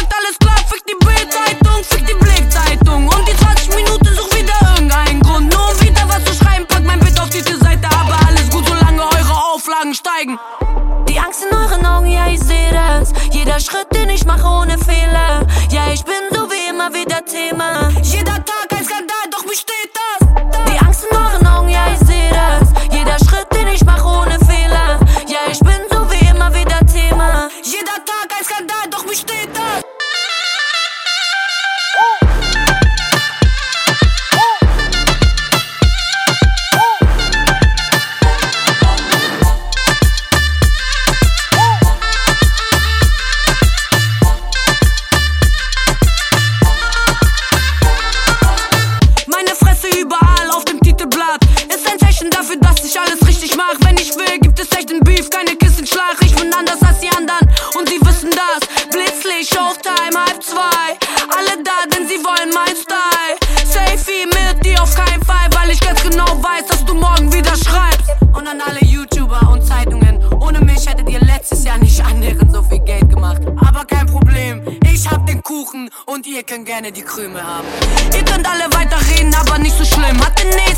Fakt, alles klar, fick die Bild-Zeitung, fick die Blick-Zeitung. Und die 20 Minuten such wieder irgendeinen Grund. Nur wieder was zu schreiben, pack mein Bild auf die Seite, aber alles gut, solange eure Auflagen steigen. Die Angst in euren Augen, ja, ich seh das. Jeder Schritt, Wenn ich will, gibt es echten Beef, keine Kissenschlag Ich bin anders als die anderen. Und sie wissen das. Blitzlicht, Showtime, halb zwei. Alle da, denn sie wollen mein Style. Safety mit dir auf keinen Fall Weil ich ganz genau weiß, dass du morgen wieder schreibst. Und an alle YouTuber und Zeitungen. Ohne mich hättet ihr letztes Jahr nicht annähernd so viel Geld gemacht. Aber kein Problem, ich hab den Kuchen. Und ihr könnt gerne die Krümel haben. Ihr könnt alle weiterreden, aber nicht so schlimm. Hatte nichts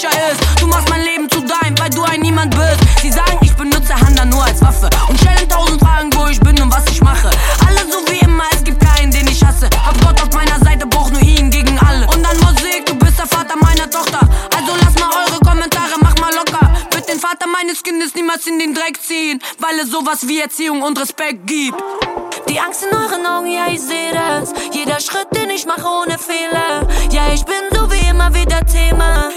Feature ist. Du machst mein Leben zu dein, weil du ein Niemand bist. Sie sagen, ich benutze Handa nur als Waffe Und stellen tausend Fragen, wo ich bin und was ich mache. Alle so wie immer, es gibt keinen, den ich hasse. Hab Gott auf meiner Seite, brauch nur ihn gegen alle. Und dann Musik, du bist der Vater meiner Tochter. Also lass mal eure Kommentare, mach mal locker. Wird den Vater meines Kindes niemals in den Dreck ziehen Weil es sowas wie Erziehung und Respekt gibt. Die Angst in euren Augen, ja, ich seh das. Jeder Schritt, den ich mache ohne Fehler. Ja, ich bin so wie immer wieder Thema.